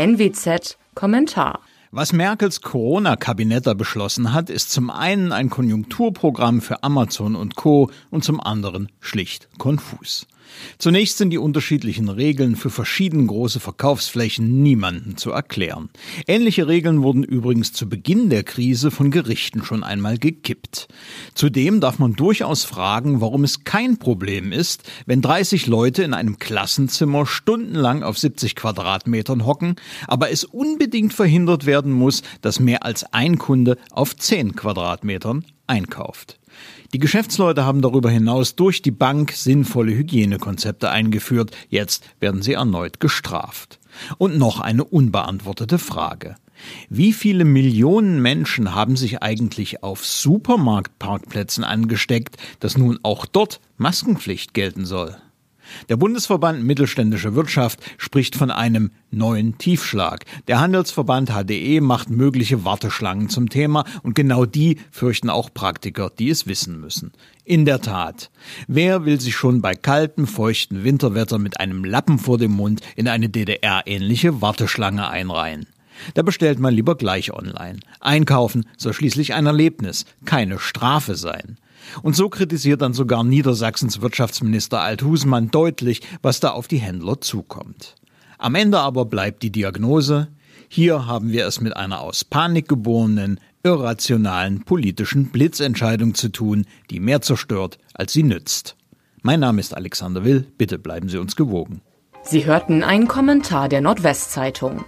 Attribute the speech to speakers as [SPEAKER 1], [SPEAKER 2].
[SPEAKER 1] NWZ Kommentar.
[SPEAKER 2] Was Merkels Corona-Kabinett da beschlossen hat, ist zum einen ein Konjunkturprogramm für Amazon und Co. und zum anderen schlicht konfus. Zunächst sind die unterschiedlichen Regeln für verschieden große Verkaufsflächen niemandem zu erklären. Ähnliche Regeln wurden übrigens zu Beginn der Krise von Gerichten schon einmal gekippt. Zudem darf man durchaus fragen, warum es kein Problem ist, wenn 30 Leute in einem Klassenzimmer stundenlang auf 70 Quadratmetern hocken, aber es unbedingt verhindert werden muss, dass mehr als ein Kunde auf 10 Quadratmetern einkauft. Die Geschäftsleute haben darüber hinaus durch die Bank sinnvolle Hygienekonzepte eingeführt. Jetzt werden sie erneut gestraft. Und noch eine unbeantwortete Frage. Wie viele Millionen Menschen haben sich eigentlich auf Supermarktparkplätzen angesteckt, dass nun auch dort Maskenpflicht gelten soll? Der Bundesverband Mittelständische Wirtschaft spricht von einem neuen Tiefschlag. Der Handelsverband HDE macht mögliche Warteschlangen zum Thema und genau die fürchten auch Praktiker, die es wissen müssen. In der Tat, wer will sich schon bei kaltem, feuchten Winterwetter mit einem Lappen vor dem Mund in eine DDR-ähnliche Warteschlange einreihen? Da bestellt man lieber gleich online. Einkaufen soll schließlich ein Erlebnis, keine Strafe sein. Und so kritisiert dann sogar Niedersachsens Wirtschaftsminister Althusmann deutlich, was da auf die Händler zukommt. Am Ende aber bleibt die Diagnose, hier haben wir es mit einer aus Panik geborenen, irrationalen politischen Blitzentscheidung zu tun, die mehr zerstört, als sie nützt. Mein Name ist Alexander Will, bitte bleiben Sie uns gewogen.
[SPEAKER 1] Sie hörten einen Kommentar der Nordwestzeitung.